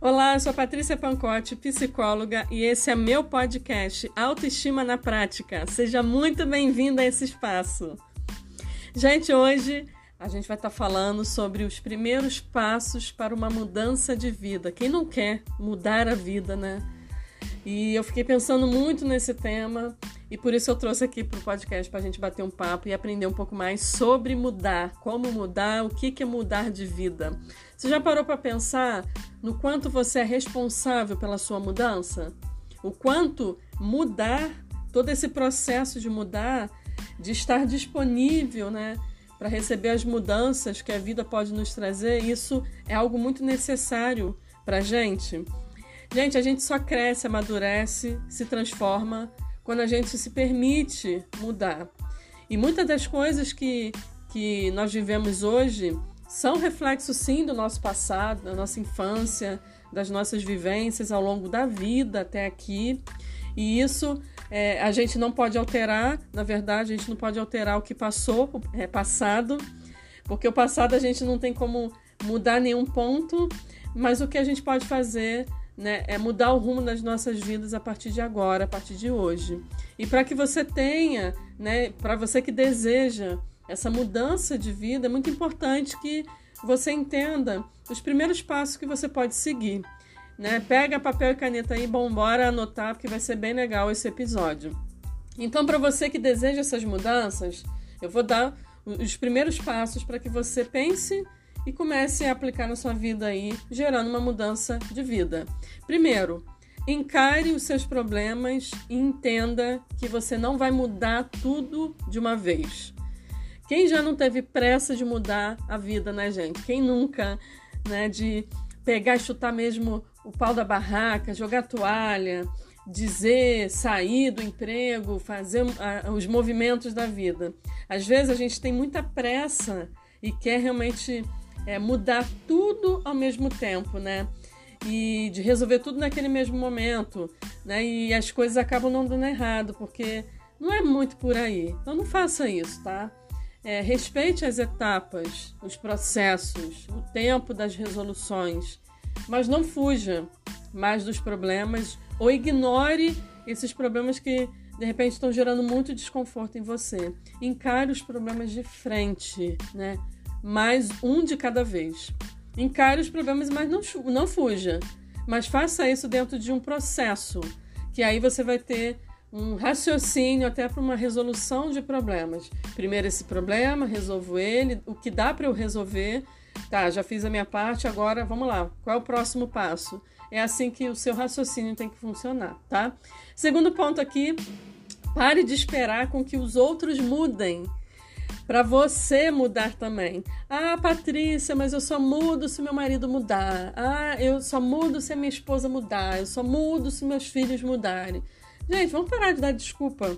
Olá, eu sou Patrícia Pancotti, psicóloga, e esse é meu podcast Autoestima na Prática. Seja muito bem-vinda a esse espaço. Gente, hoje a gente vai estar falando sobre os primeiros passos para uma mudança de vida. Quem não quer mudar a vida, né? E eu fiquei pensando muito nesse tema e por isso eu trouxe aqui para o podcast para a gente bater um papo e aprender um pouco mais sobre mudar, como mudar, o que é mudar de vida. Você já parou para pensar no quanto você é responsável pela sua mudança? O quanto mudar, todo esse processo de mudar, de estar disponível, né? Para receber as mudanças que a vida pode nos trazer, isso é algo muito necessário para a gente. Gente, a gente só cresce, amadurece, se transforma quando a gente se permite mudar. E muitas das coisas que, que nós vivemos hoje são reflexo, sim, do nosso passado, da nossa infância, das nossas vivências ao longo da vida até aqui. E isso é, a gente não pode alterar, na verdade, a gente não pode alterar o que passou, é passado, porque o passado a gente não tem como mudar nenhum ponto, mas o que a gente pode fazer né, é mudar o rumo das nossas vidas a partir de agora, a partir de hoje. E para que você tenha, né, para você que deseja essa mudança de vida, é muito importante que você entenda os primeiros passos que você pode seguir. Né? Pega papel e caneta aí, bom, bora anotar, porque vai ser bem legal esse episódio. Então, para você que deseja essas mudanças, eu vou dar os primeiros passos para que você pense e comece a aplicar na sua vida aí, gerando uma mudança de vida. Primeiro, encare os seus problemas e entenda que você não vai mudar tudo de uma vez. Quem já não teve pressa de mudar a vida, né, gente? Quem nunca, né, de pegar e chutar mesmo o pau da barraca, jogar toalha, dizer, sair do emprego, fazer uh, os movimentos da vida. Às vezes a gente tem muita pressa e quer realmente é, mudar tudo ao mesmo tempo, né? E de resolver tudo naquele mesmo momento, né? E as coisas acabam não dando errado, porque não é muito por aí. Então não faça isso, tá? É, respeite as etapas, os processos, o tempo das resoluções, mas não fuja mais dos problemas ou ignore esses problemas que de repente estão gerando muito desconforto em você. Encare os problemas de frente, né? Mas um de cada vez. Encare os problemas, mas não, não fuja. Mas faça isso dentro de um processo, que aí você vai ter um raciocínio até para uma resolução de problemas. Primeiro esse problema, resolvo ele, o que dá para eu resolver. Tá, já fiz a minha parte, agora vamos lá. Qual é o próximo passo? É assim que o seu raciocínio tem que funcionar, tá? Segundo ponto aqui, pare de esperar com que os outros mudem para você mudar também. Ah, Patrícia, mas eu só mudo se meu marido mudar. Ah, eu só mudo se a minha esposa mudar. Eu só mudo se meus filhos mudarem. Gente, vamos parar de dar desculpa.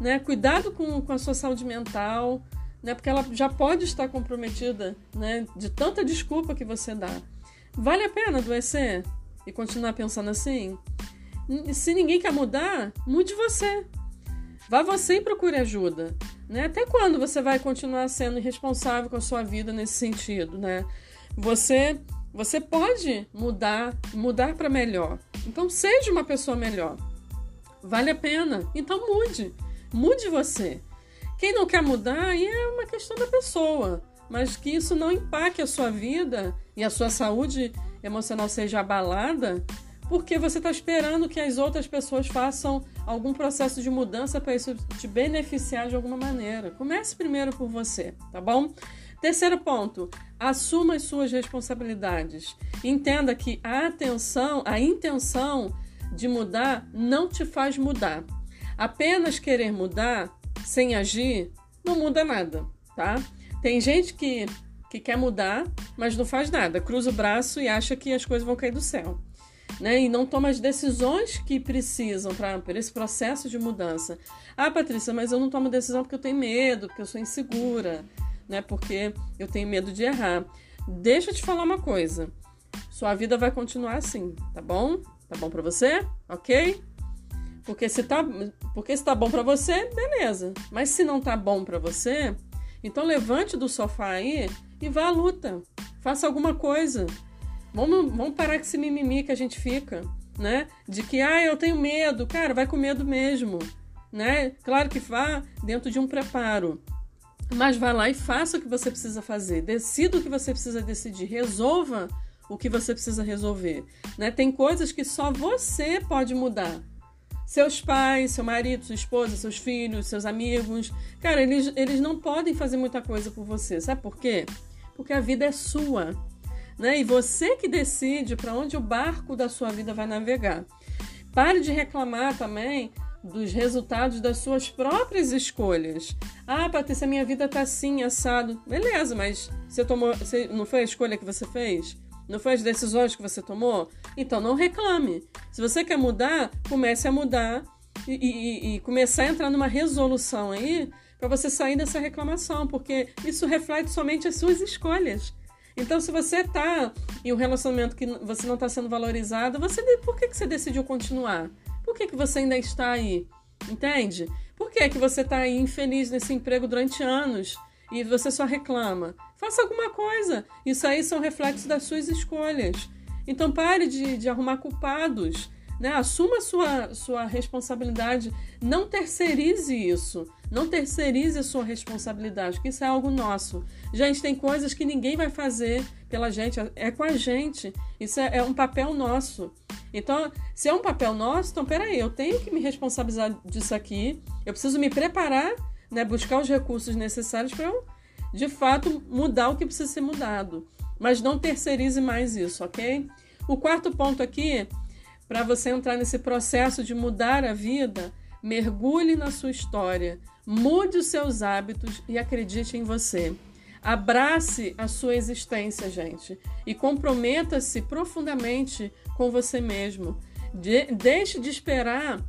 Né? Cuidado com, com a sua saúde mental, né? porque ela já pode estar comprometida né? de tanta desculpa que você dá. Vale a pena adoecer e continuar pensando assim? Se ninguém quer mudar, mude você. Vá você e procure ajuda. Né? Até quando você vai continuar sendo irresponsável com a sua vida nesse sentido? Né? Você, você pode mudar, mudar para melhor. Então seja uma pessoa melhor. Vale a pena. Então mude. Mude você. Quem não quer mudar aí é uma questão da pessoa. Mas que isso não impacte a sua vida e a sua saúde emocional seja abalada porque você está esperando que as outras pessoas façam algum processo de mudança para isso te beneficiar de alguma maneira. Comece primeiro por você, tá bom? Terceiro ponto, assuma as suas responsabilidades. Entenda que a atenção, a intenção de mudar não te faz mudar. Apenas querer mudar sem agir não muda nada, tá? Tem gente que, que quer mudar, mas não faz nada, cruza o braço e acha que as coisas vão cair do céu né? E não toma as decisões que precisam para esse processo de mudança. Ah, Patrícia, mas eu não tomo decisão porque eu tenho medo, porque eu sou insegura, né? Porque eu tenho medo de errar. Deixa eu te falar uma coisa. Sua vida vai continuar assim, tá bom? Tá bom para você? OK? Porque se tá, porque se tá bom para você, beleza. Mas se não tá bom para você, então levante do sofá aí e vá à luta. Faça alguma coisa Vamos, vamos parar com esse mimimi que a gente fica, né? De que, ah, eu tenho medo. Cara, vai com medo mesmo, né? Claro que vá dentro de um preparo. Mas vá lá e faça o que você precisa fazer. Decida o que você precisa decidir. Resolva o que você precisa resolver. Né? Tem coisas que só você pode mudar. Seus pais, seu marido, sua esposa, seus filhos, seus amigos. Cara, eles, eles não podem fazer muita coisa por você. Sabe por quê? Porque a vida é sua. Né? E você que decide para onde o barco da sua vida vai navegar. Pare de reclamar também dos resultados das suas próprias escolhas. Ah, Patrícia, minha vida tá assim, assado. Beleza, mas você tomou. Você, não foi a escolha que você fez? Não foi as decisões que você tomou? Então não reclame. Se você quer mudar, comece a mudar e, e, e começar a entrar numa resolução aí para você sair dessa reclamação, porque isso reflete somente as suas escolhas. Então, se você está em um relacionamento que você não está sendo valorizado, você por que, que você decidiu continuar? Por que, que você ainda está aí? Entende? Por que, que você está aí infeliz nesse emprego durante anos e você só reclama? Faça alguma coisa. Isso aí são reflexos das suas escolhas. Então pare de, de arrumar culpados. Né? Assuma sua, sua responsabilidade. Não terceirize isso. Não terceirize a sua responsabilidade, porque isso é algo nosso. Gente, tem coisas que ninguém vai fazer pela gente, é com a gente. Isso é, é um papel nosso. Então, se é um papel nosso, então peraí, eu tenho que me responsabilizar disso aqui, eu preciso me preparar, né, buscar os recursos necessários para eu, de fato, mudar o que precisa ser mudado. Mas não terceirize mais isso, ok? O quarto ponto aqui, para você entrar nesse processo de mudar a vida, mergulhe na sua história, mude os seus hábitos e acredite em você. Abrace a sua existência, gente, e comprometa-se profundamente com você mesmo. De, deixe de esperar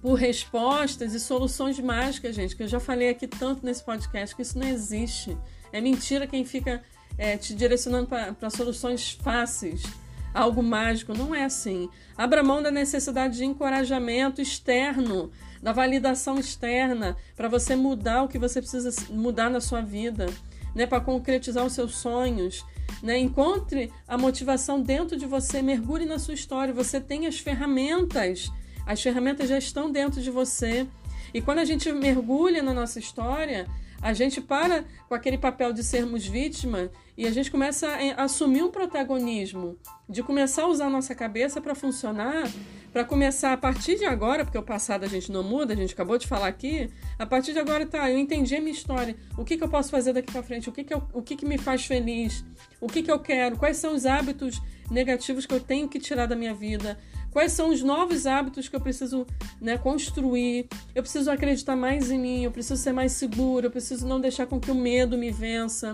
por respostas e soluções mágicas, gente, que eu já falei aqui tanto nesse podcast que isso não existe. É mentira quem fica é, te direcionando para soluções fáceis, algo mágico. Não é assim. Abra mão da necessidade de encorajamento externo, da validação externa, para você mudar o que você precisa mudar na sua vida, né, para concretizar os seus sonhos. Né? Encontre a motivação dentro de você, mergulhe na sua história. Você tem as ferramentas, as ferramentas já estão dentro de você. E quando a gente mergulha na nossa história, a gente para com aquele papel de sermos vítima e a gente começa a assumir um protagonismo, de começar a usar a nossa cabeça para funcionar, para começar a partir de agora, porque o passado a gente não muda, a gente acabou de falar aqui, a partir de agora tá, eu entendi a minha história, o que, que eu posso fazer daqui para frente, o, que, que, eu, o que, que me faz feliz, o que, que eu quero, quais são os hábitos negativos que eu tenho que tirar da minha vida, Quais são os novos hábitos que eu preciso né, construir? Eu preciso acreditar mais em mim, eu preciso ser mais seguro, eu preciso não deixar com que o medo me vença.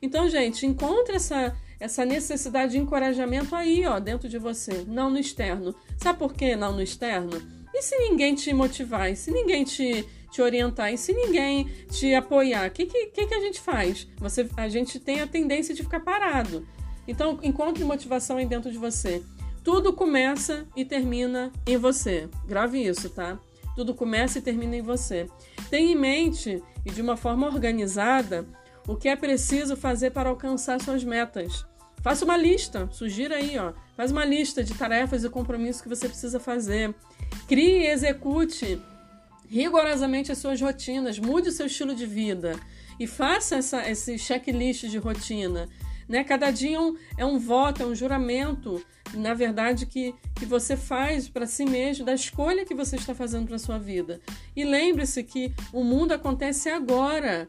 Então, gente, encontre essa, essa necessidade de encorajamento aí, ó, dentro de você, não no externo. Sabe por que não no externo? E se ninguém te motivar? E se ninguém te, te orientar? E se ninguém te apoiar? O que, que, que, a gente faz? Você, a gente tem a tendência de ficar parado. Então, encontre motivação aí dentro de você. Tudo começa e termina em você. Grave isso, tá? Tudo começa e termina em você. Tenha em mente e de uma forma organizada o que é preciso fazer para alcançar suas metas. Faça uma lista, sugira aí, ó. Faz uma lista de tarefas e compromissos que você precisa fazer. Crie e execute rigorosamente as suas rotinas, mude o seu estilo de vida e faça essa, esse checklist de rotina. Né? Cada dia é um, é um voto, é um juramento na verdade, que, que você faz para si mesmo, da escolha que você está fazendo para sua vida. E lembre-se que o mundo acontece agora.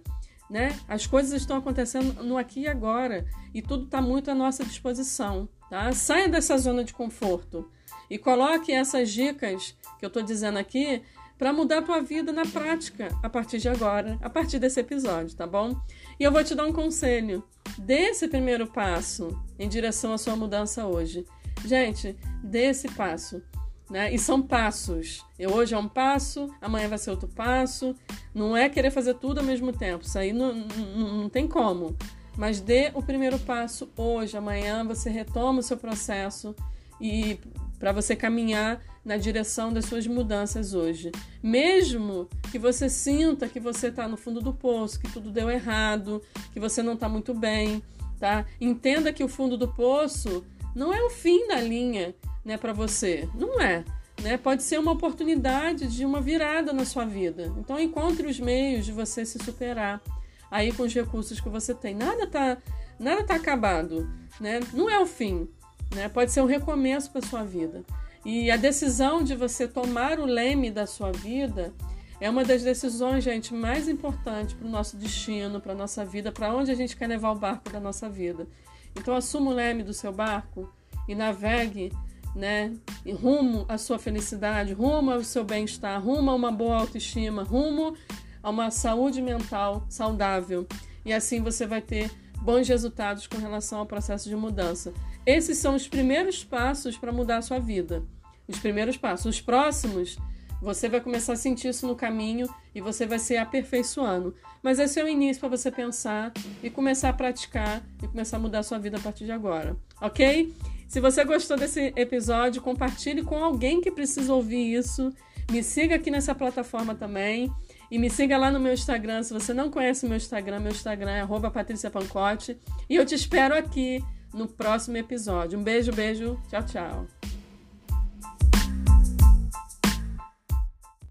Né? As coisas estão acontecendo no aqui e agora e tudo está muito à nossa disposição. Tá? Saia dessa zona de conforto e coloque essas dicas que eu estou dizendo aqui para mudar a tua vida na prática a partir de agora, a partir desse episódio, tá bom? E eu vou te dar um conselho. Dê esse primeiro passo em direção à sua mudança hoje. Gente, dê esse passo. Né? E são passos. E hoje é um passo, amanhã vai ser outro passo. Não é querer fazer tudo ao mesmo tempo. Isso aí não, não, não tem como. Mas dê o primeiro passo hoje, amanhã você retoma o seu processo e para você caminhar na direção das suas mudanças hoje. Mesmo que você sinta que você está no fundo do poço, que tudo deu errado, que você não está muito bem, tá? Entenda que o fundo do poço não é o fim da linha, né, para você. Não é. Né? Pode ser uma oportunidade de uma virada na sua vida. Então encontre os meios de você se superar aí com os recursos que você tem. Nada tá, nada tá acabado, né? Não é o fim, né? Pode ser um recomeço para sua vida. E a decisão de você tomar o leme da sua vida é uma das decisões, gente, mais importantes para o nosso destino, para a nossa vida, para onde a gente quer levar o barco da nossa vida. Então, assuma o leme do seu barco e navegue né, rumo à sua felicidade, rumo ao seu bem-estar, rumo a uma boa autoestima, rumo a uma saúde mental saudável. E assim você vai ter bons resultados com relação ao processo de mudança. Esses são os primeiros passos para mudar a sua vida. Os primeiros passos. Os próximos, você vai começar a sentir isso no caminho e você vai se aperfeiçoando. Mas esse é o início para você pensar e começar a praticar e começar a mudar a sua vida a partir de agora. Ok? Se você gostou desse episódio, compartilhe com alguém que precisa ouvir isso. Me siga aqui nessa plataforma também. E me siga lá no meu Instagram. Se você não conhece o meu Instagram, meu Instagram é patriciapancote. E eu te espero aqui no próximo episódio. Um beijo, beijo. Tchau, tchau.